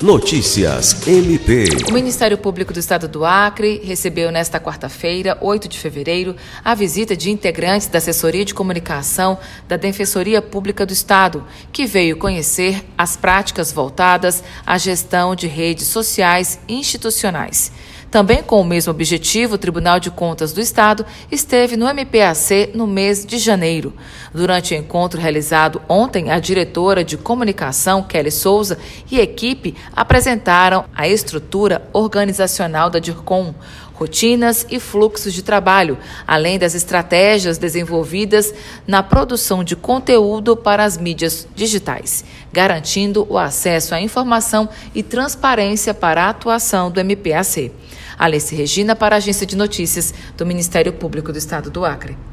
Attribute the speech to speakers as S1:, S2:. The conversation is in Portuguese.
S1: Notícias MP.
S2: O Ministério Público do Estado do Acre recebeu nesta quarta-feira, 8 de fevereiro, a visita de integrantes da Assessoria de Comunicação da Defensoria Pública do Estado, que veio conhecer as práticas voltadas à gestão de redes sociais institucionais. Também com o mesmo objetivo, o Tribunal de Contas do Estado esteve no MPAC no mês de janeiro. Durante o encontro realizado ontem, a diretora de comunicação, Kelly Souza, e equipe apresentaram a estrutura organizacional da DIRCOM, rotinas e fluxos de trabalho, além das estratégias desenvolvidas na produção de conteúdo para as mídias digitais, garantindo o acesso à informação e transparência para a atuação do MPAC. Alice Regina para a Agência de Notícias do Ministério Público do Estado do Acre.